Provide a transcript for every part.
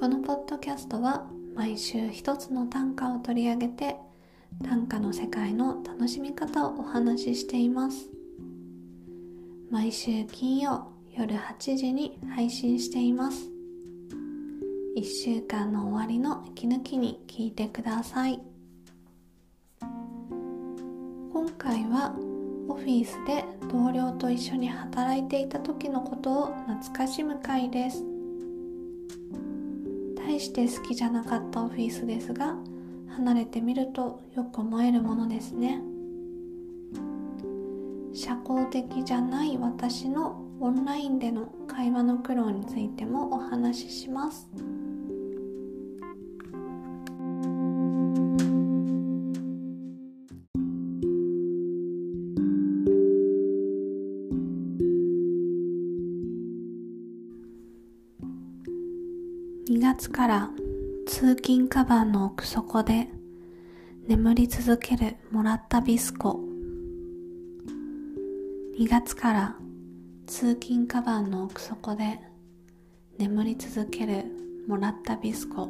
このポッドキャストは毎週一つの短歌を取り上げて短歌の世界の楽しみ方をお話ししています。毎週金曜夜8時に配信しています。1週間の終わりの息抜きに聞いてください。今回はオフィスで同僚と一緒に働いていた時のことを懐かしむ回です。して好きじゃなかったオフィスですが離れてみるとよく思えるものですね社交的じゃない私のオンラインでの会話の苦労についてもお話しします。月から通勤カバンの奥底で眠り続けるもらったビスコ。2月から通勤カバンの奥底で眠り続けるもらったビスコ。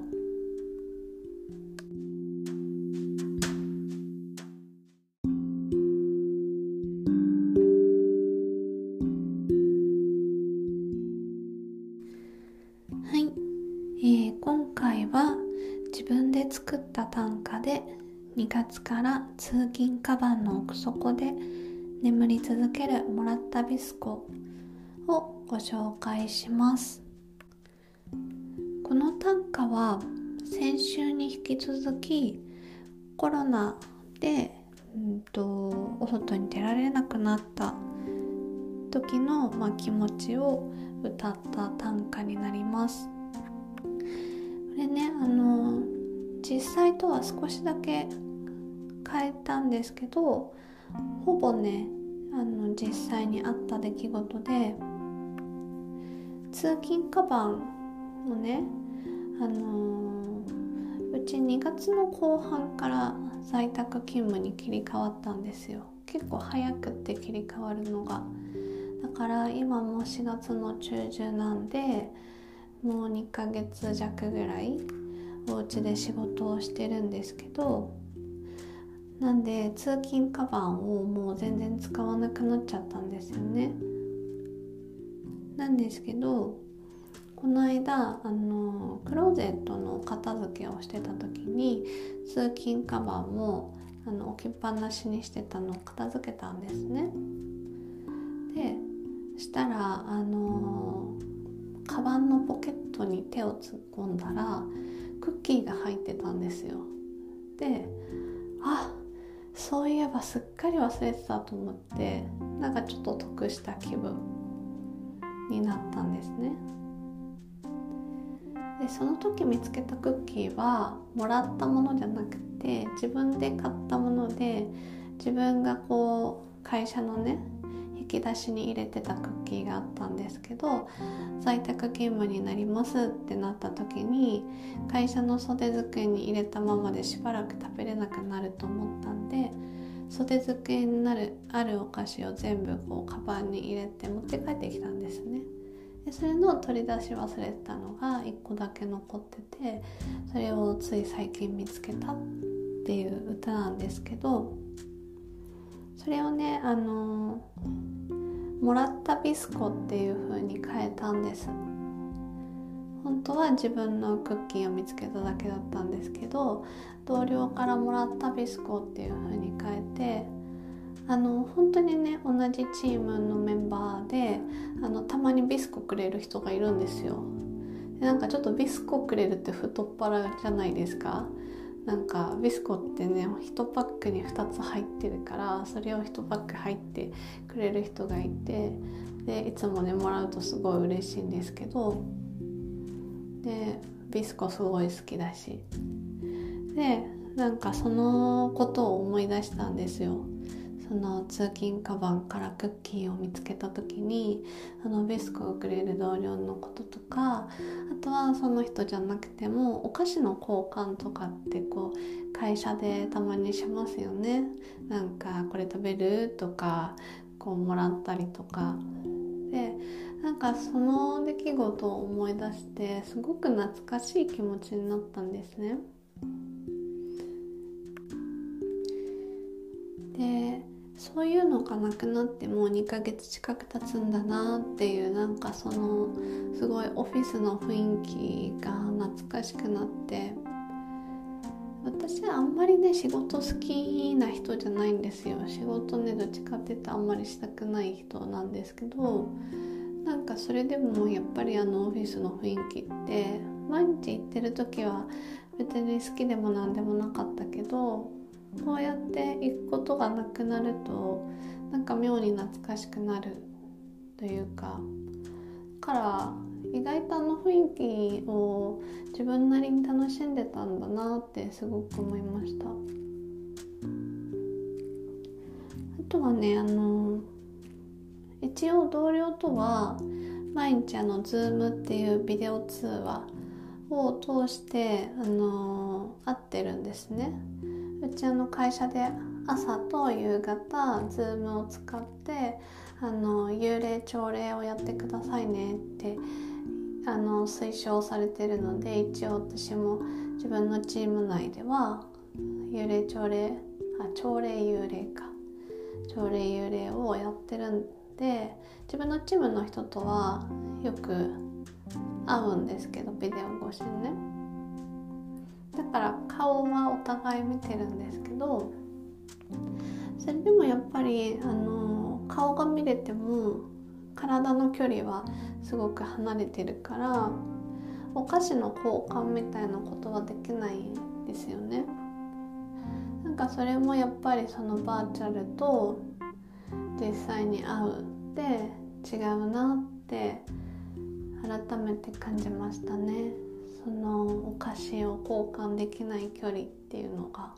通勤カバンの奥底で眠り続けるもらったビスコをご紹介します。この短歌は先週に引き続きコロナで、うんと、お外に出られなくなった時の、まあ、気持ちを歌った短歌になります。これねあの実際とは少しだけ変えたんですけどほぼねあの実際にあった出来事で通勤カバンをねあのー、うち2月の後半から在宅勤務に切り替わったんですよ。結構早くって切り替わるのが。だから今も4月の中旬なんでもう2ヶ月弱ぐらいお家で仕事をしてるんですけどなんで通勤カバンをもう全然使わなくなっちゃったんですよね。なんですけどこの間あのクローゼットの片付けをしてた時に通勤カバンもあの置きっぱなしにしてたのを片付けたんですね。でしたらあのカバンのポケットに手を突っ込んだらクッキーが入ってたんですよ。であそういえばすっかり忘れてたと思ってなんかちょっと得した気分になったんですね。でその時見つけたクッキーはもらったものじゃなくて自分で買ったもので自分がこう会社のね引き出しに入れてたクッキーがあったんですけど在宅勤務になりますってなった時に会社の袖机に入れたままでしばらく食べれなくなると思ったんで袖机になるあるお菓子を全部こうカバンに入れて持って帰ってきたんですね。でそれの取り出し忘れてたのが1個だけ残っててそれをつい最近見つけたっていう歌なんですけどそれをねあのもらったビスコっていう風に変えたんです。本当は自分のクッキーを見つけただけだったんですけど同僚からもらったビスコっていう風に変えてあの本当にね同じチームのメンバーであのたまにビスコくれる人がいるんですよ。でなんかちょっとビスコくれるって太っ腹じゃないですか？なんかビスコってね1パックに2つ入ってるからそれを1パック入ってくれる人がいてでいつもねもらうとすごい嬉しいんですけどでビスコすごい好きだし。でなんかそのことを思い出したんですよ。その通勤カバンからクッキーを見つけた時にあのビスコをくれる同僚のこととかあとはその人じゃなくてもお菓子の交換とかってこう会社でたまにしますよねなんかこれ食べるとかこうもらったりとかでなんかその出来事を思い出してすごく懐かしい気持ちになったんですね。でそういうのがなくなってもう2ヶ月近く経つんだなっていうなんかそのすごいオフィスの雰囲気が懐かしくなって。私はあんまりね仕事好きな人じゃないんですよ。仕事ねどっちかって言ってあんまりしたくない人なんですけどなんかそれでもやっぱりあのオフィスの雰囲気って毎日行ってる時は別に好きでも何でもなかったけどこうやって行くことがなくなるとなんか妙に懐かしくなるというかから意外とあの雰囲気を自分なりに楽しんでたんだなってすごく思いました。あとはねあの一応同僚とは毎日あの Zoom っていうビデオ通話を通してあの会ってるんですね。ちあの会社で朝と夕方 Zoom を使ってあの幽霊朝礼をやってくださいねってあの推奨されてるので一応私も自分のチーム内では幽霊朝礼あ朝礼幽霊か。朝礼幽霊をやってるんで自分のチームの人とはよく会うんですけどビデオ越しにね。だから顔はお互い見てるんですけどそれでもやっぱりあの顔が見れても体の距離はすごく離れてるからお菓子の交換みたいなことはできないですよね。なんかそれもやっぱりそのバーチャルと実際に会うって違うなって改めて感じましたね。そのお菓子を交換できない距離っていうのが。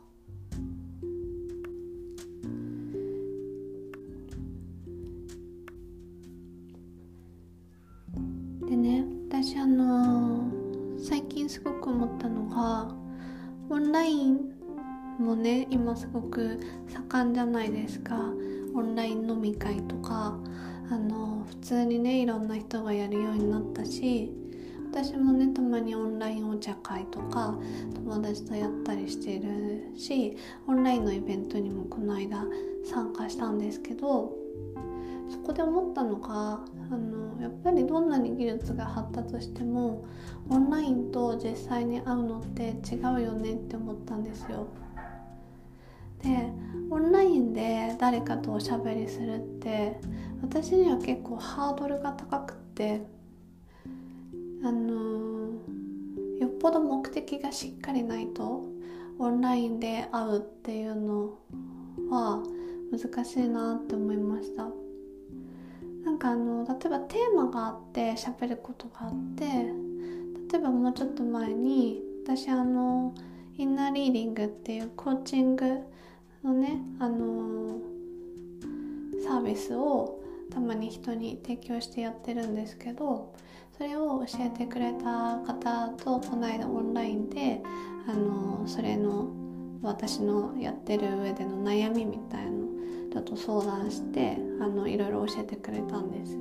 でね私あの、最近すごく思ったのがオンラインもね今すごく盛んじゃないですかオンライン飲み会とかあの普通にねいろんな人がやるようになったし私もねたまにオンラインお茶会とか友達とやったりしてるしオンラインのイベントにもこの間参加したんですけどそこで思ったのがあのやっぱりどんなに技術が発達してもオンラインと実際に会うのって違うよねって思ったんですよ。でオンラインで誰かとおしゃべりするって私には結構ハードルが高くってあのよっぽど目的がしっかりないとオンラインで会うっていうのは難しいなって思いました。なんかあの例えばテーマがあって喋ることがあって例えばもうちょっと前に私あのインナーリーディングっていうコーチングのねあのサービスをたまに人に提供してやってるんですけどそれを教えてくれた方とこの間オンラインであのそれの私のやってる上での悩みみたいのちょっと相談してあのいろいろ教えてくれたんです。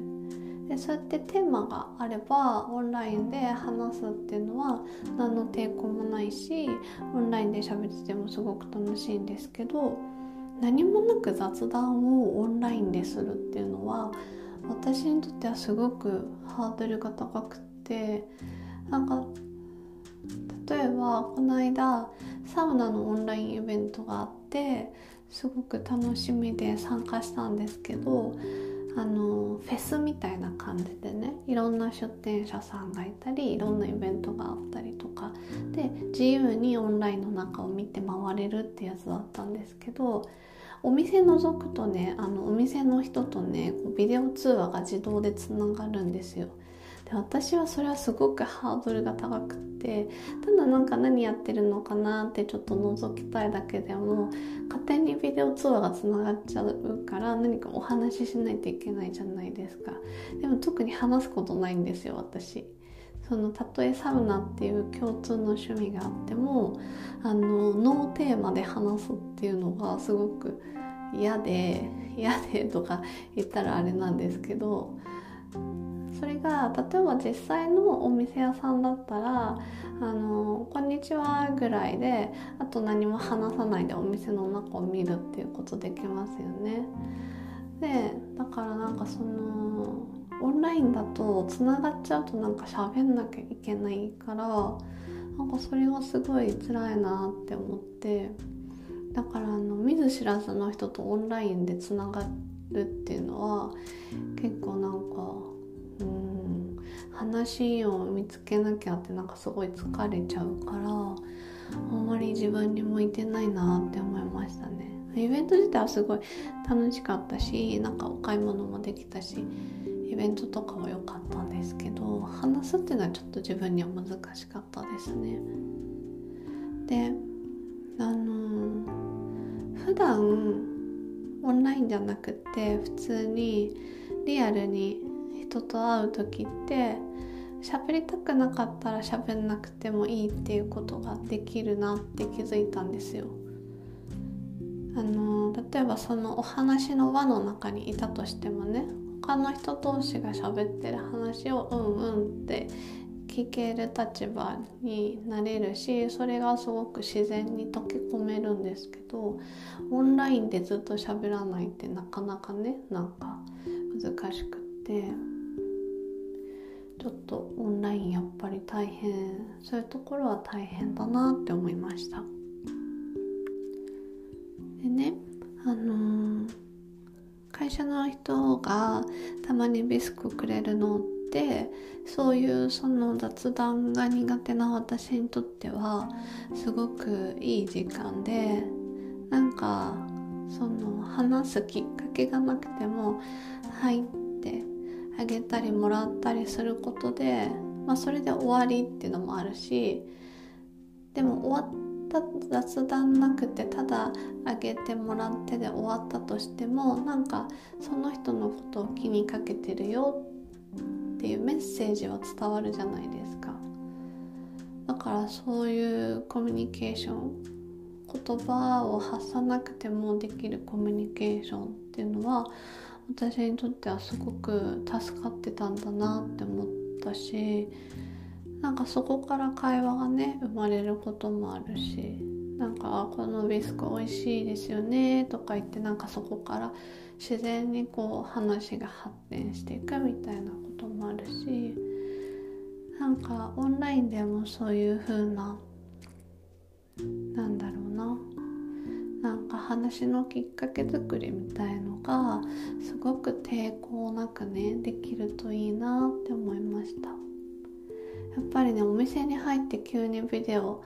でそうやってテーマがあればオンラインで話すっていうのは何の抵抗もないしオンラインで喋っててもすごく楽しいんですけど何もなく雑談をオンラインでするっていうのは私にとってはすごくハードルが高くてなんか例えばこの間サウナのオンラインイベントがあってすごく楽しみで参加したんですけどあのフェスみたいな感じでねいろんな出店者さんがいたりいろんなイベントがあったりとか。で自由にオンラインの中を見て回れるってやつだったんですけどお店覗くとねあのお店の人とねビデオ通話が自動でつながるんですよ。で私はそれはすごくハードルが高くってただなんか何やってるのかなってちょっと覗きたいだけでも勝手にビデオ通話がつながっちゃうから何かお話ししないといけないじゃないですかでも特に話すことないんですよ私そのたとえサウナっていう共通の趣味があってもあのノーテーマで話すっていうのがすごく嫌で嫌でとか言ったらあれなんですけどそれが例えば実際のお店屋さんだったら「あのこんにちは」ぐらいであと何も話さないでお店の中を見るっていうことできますよね。でだからなんかそのオンラインだとつながっちゃうとなんか喋んなきゃいけないからなんかそれがすごい辛いなって思って。だからあの見ず知らずの人とオンラインでつながるっていうのは結構なんかうん話を見つけなきゃってなんかすごい疲れちゃうからあんまり自分に向いてないなって思いましたね。イベント自体はすごい楽しかったしなんかお買い物もできたしベントとかは良かったんですけど話すっていうのはちょっと自分には難しかったですねであの普段オンラインじゃなくて普通にリアルに人と会う時って喋りたくなかったら喋んなくてもいいっていうことができるなって気づいたんですよ。あの例えばそのお話の輪の中にいたとしてもね他の人同士が喋ってる話をうんうんって聞ける立場になれるしそれがすごく自然に溶け込めるんですけどオンラインでずっと喋らないってなかなかねなんか難しくってちょっとオンラインやっぱり大変そういうところは大変だなって思いました。でねあのー、社の人がたまにビスクくれるのってそういうその雑談が苦手な私にとってはすごくいい時間でなんかその話すきっかけがなくても入ってあげたりもらったりすることで、まあ、それで終わりっていうのもあるしでも終わっ雑談なくてただあげてもらってで終わったとしてもなんかその人のことを気にかけてるよっていうメッセージは伝わるじゃないですか。だからそういうコミュニケーション言葉を発さなくてもできるコミュニケーションっていうのは私にとってはすごく助かってたんだなって思ったしなんかそこから会話がね生まれることもあるしなんか「このビスク美味しいですよね」とか言ってなんかそこから自然にこう話が発展していくみたいなこともあるしなんかオンラインでもそういう風ななんだろうななんか話のきっかけ作りみたいのがすごく抵抗なくねできるといいなって思いました。やっぱりねお店に入って急にビデオ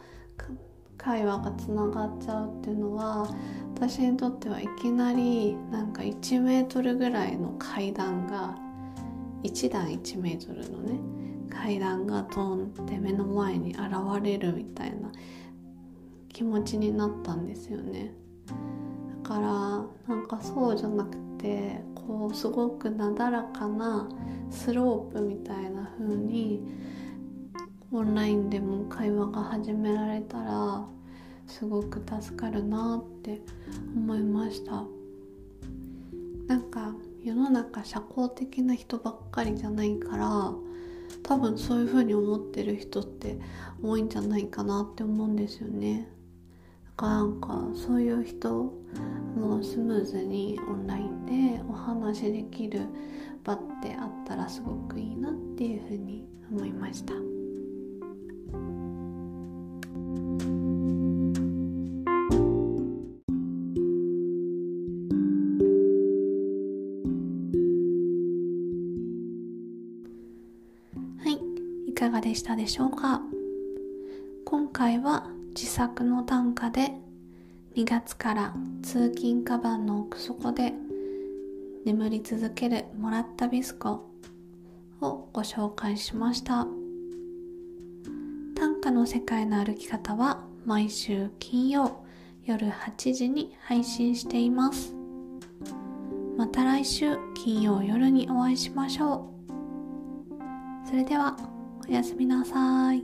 会話がつながっちゃうっていうのは私にとってはいきなりなんか1メートルぐらいの階段が1段1メートルのね階段がドンって目の前に現れるみたいな気持ちになったんですよね。だからなんかそうじゃなくてこうすごくなだらかなスロープみたいな風にオンラインでも会話が始められたらすごく助かるなって思いましたなんか世の中社交的な人ばっかりじゃないから多分そういう風に思ってる人って多いんじゃないかなって思うんですよねだからなんかそういう人もスムーズにオンラインでお話できる場ってあったらすごくいいなっていう風に思いました。したでしょうか？今回は自作の短歌で2月から通勤カバンの奥底で眠り続けるもらったビスコをご紹介しました。短歌の世界の歩き方は毎週金曜夜8時に配信しています。また来週金曜夜にお会いしましょう。それではおやすみなさい。